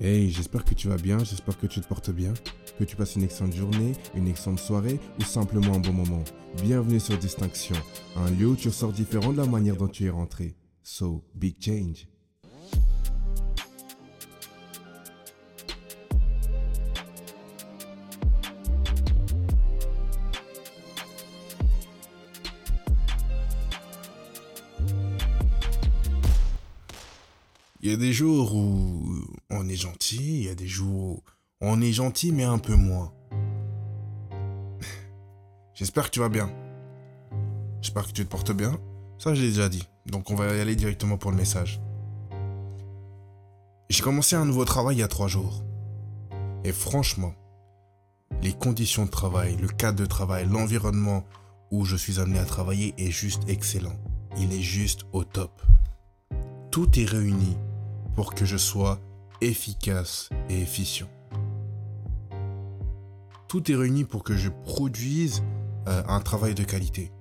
Hey, j'espère que tu vas bien, j'espère que tu te portes bien, que tu passes une excellente journée, une excellente soirée ou simplement un bon moment. Bienvenue sur Distinction, un lieu où tu ressors différent de la manière dont tu es rentré. So, big change. Il y a des jours où on est gentil, il y a des jours où on est gentil mais un peu moins. J'espère que tu vas bien. J'espère que tu te portes bien. Ça, je l'ai déjà dit. Donc, on va y aller directement pour le message. J'ai commencé un nouveau travail il y a trois jours. Et franchement, les conditions de travail, le cadre de travail, l'environnement où je suis amené à travailler est juste excellent. Il est juste au top. Tout est réuni pour que je sois efficace et efficient. Tout est réuni pour que je produise euh, un travail de qualité.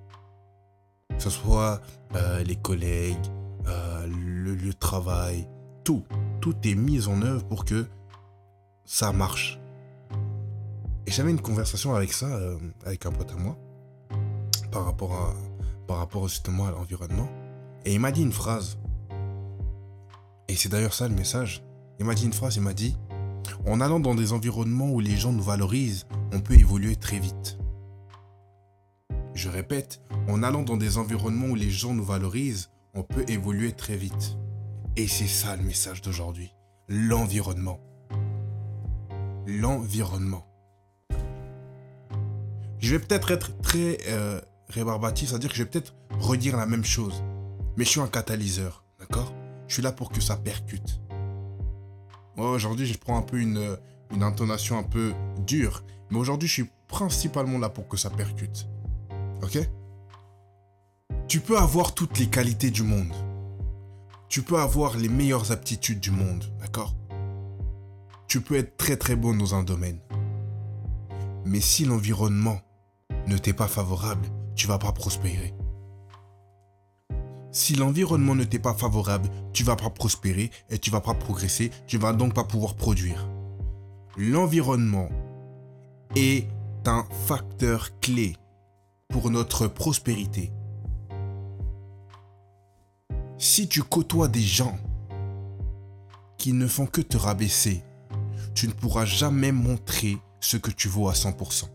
Que ce soit euh, les collègues, euh, le lieu de travail, tout. Tout est mis en œuvre pour que ça marche. Et j'avais une conversation avec ça, avec un pote à moi, par rapport, à, par rapport justement à l'environnement. Et il m'a dit une phrase et c'est d'ailleurs ça le message. Il m'a dit une phrase, il m'a dit, en allant dans des environnements où les gens nous valorisent, on peut évoluer très vite. Je répète, en allant dans des environnements où les gens nous valorisent, on peut évoluer très vite. Et c'est ça le message d'aujourd'hui. L'environnement. L'environnement. Je vais peut-être être très euh, rébarbatif, c'est-à-dire que je vais peut-être redire la même chose. Mais je suis un catalyseur, d'accord? Je suis là pour que ça percute. Aujourd'hui, je prends un peu une, intonation un peu dure. Mais aujourd'hui, je suis principalement là pour que ça percute. Ok? Tu peux avoir toutes les qualités du monde. Tu peux avoir les meilleures aptitudes du monde. D'accord? Tu peux être très très bon dans un domaine. Mais si l'environnement ne t'est pas favorable, tu vas pas prospérer. Si l'environnement ne t'est pas favorable, tu vas pas prospérer et tu vas pas progresser, tu vas donc pas pouvoir produire. L'environnement est un facteur clé pour notre prospérité. Si tu côtoies des gens qui ne font que te rabaisser, tu ne pourras jamais montrer ce que tu vaux à 100%.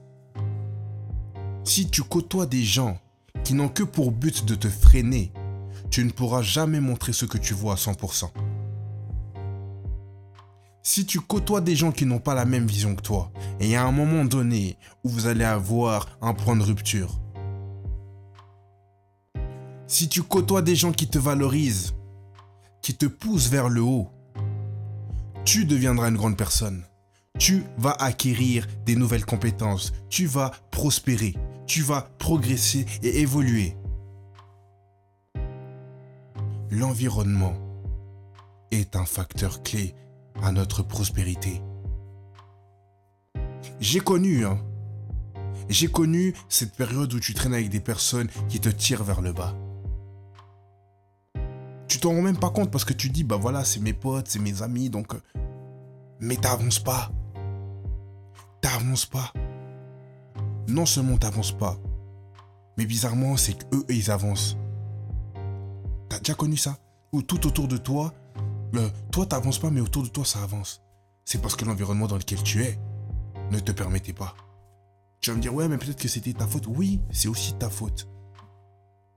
Si tu côtoies des gens qui n'ont que pour but de te freiner, tu ne pourras jamais montrer ce que tu vois à 100%. Si tu côtoies des gens qui n'ont pas la même vision que toi, et a un moment donné où vous allez avoir un point de rupture, si tu côtoies des gens qui te valorisent, qui te poussent vers le haut, tu deviendras une grande personne. Tu vas acquérir des nouvelles compétences. Tu vas prospérer. Tu vas progresser et évoluer l'environnement est un facteur clé à notre prospérité. J'ai connu, hein, j'ai connu cette période où tu traînes avec des personnes qui te tirent vers le bas. Tu t'en rends même pas compte parce que tu dis, bah voilà, c'est mes potes, c'est mes amis, donc... Euh, mais t'avances pas. T'avances pas. Non seulement t'avances pas, mais bizarrement, c'est qu'eux, ils avancent. Déjà connu ça Ou tout autour de toi, euh, toi t'avances pas, mais autour de toi ça avance. C'est parce que l'environnement dans lequel tu es ne te permettait pas. Tu vas me dire, ouais, mais peut-être que c'était ta faute. Oui, c'est aussi ta faute.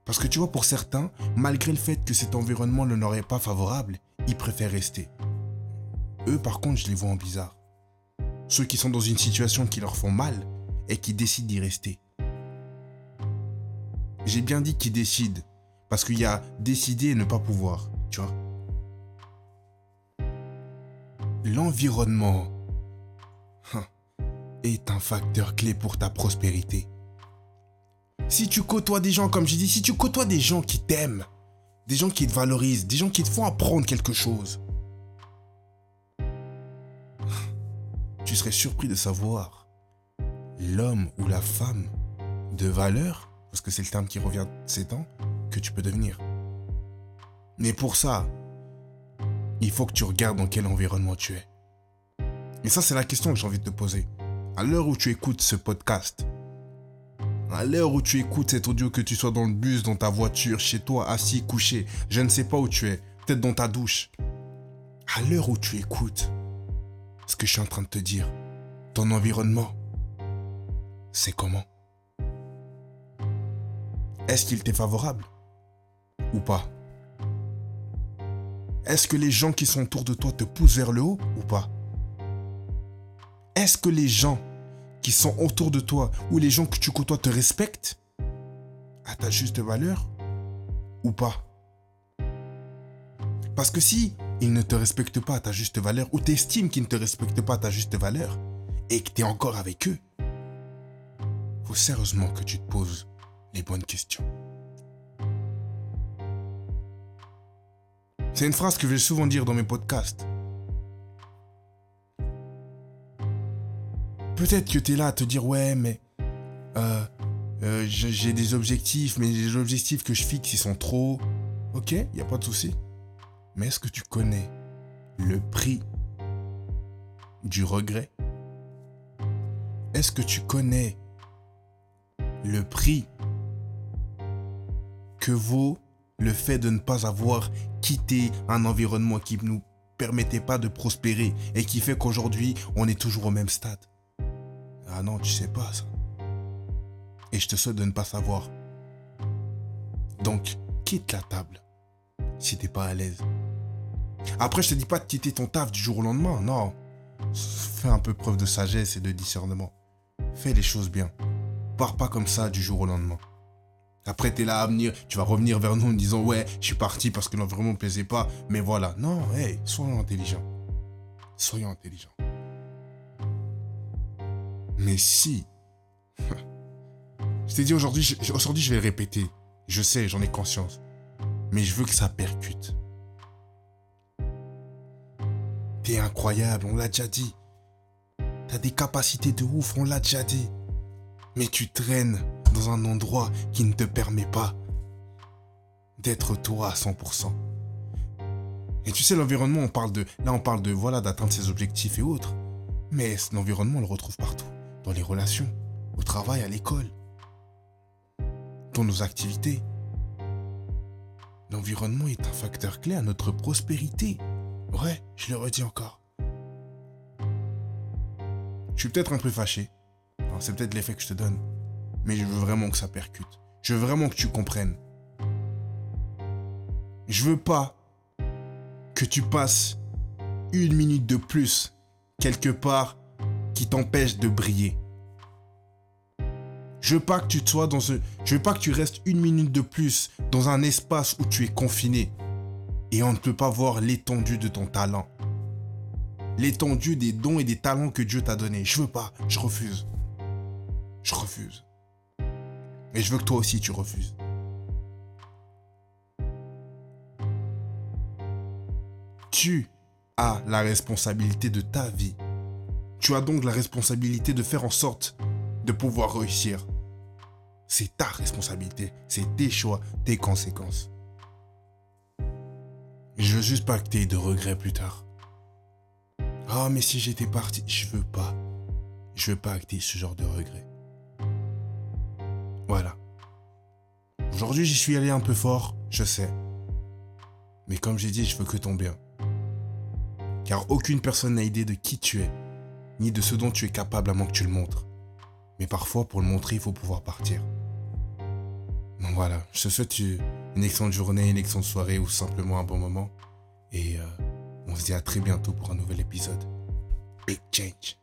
Parce que tu vois, pour certains, malgré le fait que cet environnement ne leur est pas favorable, ils préfèrent rester. Eux, par contre, je les vois en bizarre. Ceux qui sont dans une situation qui leur font mal et qui décident d'y rester. J'ai bien dit qu'ils décident, parce qu'il y a décider et ne pas pouvoir, tu vois. L'environnement hein, est un facteur clé pour ta prospérité. Si tu côtoies des gens, comme j'ai dit, si tu côtoies des gens qui t'aiment, des gens qui te valorisent, des gens qui te font apprendre quelque chose, tu serais surpris de savoir l'homme ou la femme de valeur, parce que c'est le terme qui revient ces temps, que tu peux devenir. Mais pour ça, il faut que tu regardes dans quel environnement tu es. Et ça, c'est la question que j'ai envie de te poser. À l'heure où tu écoutes ce podcast, à l'heure où tu écoutes cet audio, que tu sois dans le bus, dans ta voiture, chez toi, assis, couché, je ne sais pas où tu es, peut-être dans ta douche. À l'heure où tu écoutes ce que je suis en train de te dire, ton environnement, c'est comment? Est-ce qu'il t'est favorable? Ou pas. Est-ce que les gens qui sont autour de toi te poussent vers le haut ou pas? Est-ce que les gens qui sont autour de toi ou les gens que tu côtoies te respectent à ta juste valeur ou pas? Parce que si ils ne te respectent pas à ta juste valeur ou t'estimes qu'ils ne te respectent pas à ta juste valeur et que tu es encore avec eux, faut sérieusement que tu te poses les bonnes questions. C'est une phrase que je vais souvent dire dans mes podcasts. Peut-être que tu es là à te dire ouais mais euh, euh, j'ai des objectifs mais les objectifs que je fixe ils sont trop... Ok, il n'y a pas de souci. Mais est-ce que tu connais le prix du regret? Est-ce que tu connais le prix que vaut le fait de ne pas avoir quitté un environnement qui ne nous permettait pas de prospérer et qui fait qu'aujourd'hui on est toujours au même stade. Ah non, tu sais pas ça. Et je te souhaite de ne pas savoir. Donc, quitte la table si t'es pas à l'aise. Après, je te dis pas de quitter ton taf du jour au lendemain, non. Fais un peu preuve de sagesse et de discernement. Fais les choses bien. Pars pas comme ça du jour au lendemain. Après, t'es là à venir, tu vas revenir vers nous en disant Ouais, je suis parti parce que l'environnement ne plaisait pas. Mais voilà. Non, hey, soyons intelligents. Soyons intelligents. Mais si. je t'ai dit aujourd'hui, aujourd'hui, je vais le répéter. Je sais, j'en ai conscience. Mais je veux que ça percute. T'es incroyable, on l'a déjà dit. T'as des capacités de ouf, on l'a déjà dit. Mais tu traînes dans un endroit qui ne te permet pas d'être toi à 100%. Et tu sais, l'environnement, on parle de, là, on parle de, voilà, d'atteindre ses objectifs et autres. Mais l'environnement, on le retrouve partout. Dans les relations, au travail, à l'école, dans nos activités. L'environnement est un facteur clé à notre prospérité. Ouais, je le redis encore. Je suis peut-être un peu fâché. C'est peut-être l'effet que je te donne mais je veux vraiment que ça percute. Je veux vraiment que tu comprennes. Je veux pas que tu passes une minute de plus quelque part qui t'empêche de briller. Je veux pas que tu sois dans ce, je veux pas que tu restes une minute de plus dans un espace où tu es confiné et on ne peut pas voir l'étendue de ton talent. L'étendue des dons et des talents que Dieu t'a donnés. Je veux pas, je refuse. Je refuse. Et je veux que toi aussi tu refuses. Tu as la responsabilité de ta vie. Tu as donc la responsabilité de faire en sorte de pouvoir réussir. C'est ta responsabilité, c'est tes choix, tes conséquences. Je veux juste pas que de regrets plus tard. Ah, mais si j'étais parti, je veux pas. Je veux pas que tu aies ce genre de regrets. Aujourd'hui, j'y suis allé un peu fort, je sais. Mais comme j'ai dit, je veux que ton bien. Car aucune personne n'a idée de qui tu es, ni de ce dont tu es capable à moins que tu le montres. Mais parfois, pour le montrer, il faut pouvoir partir. Donc voilà, je te souhaite une excellente journée, une excellente soirée ou simplement un bon moment. Et euh, on se dit à très bientôt pour un nouvel épisode. Big Change.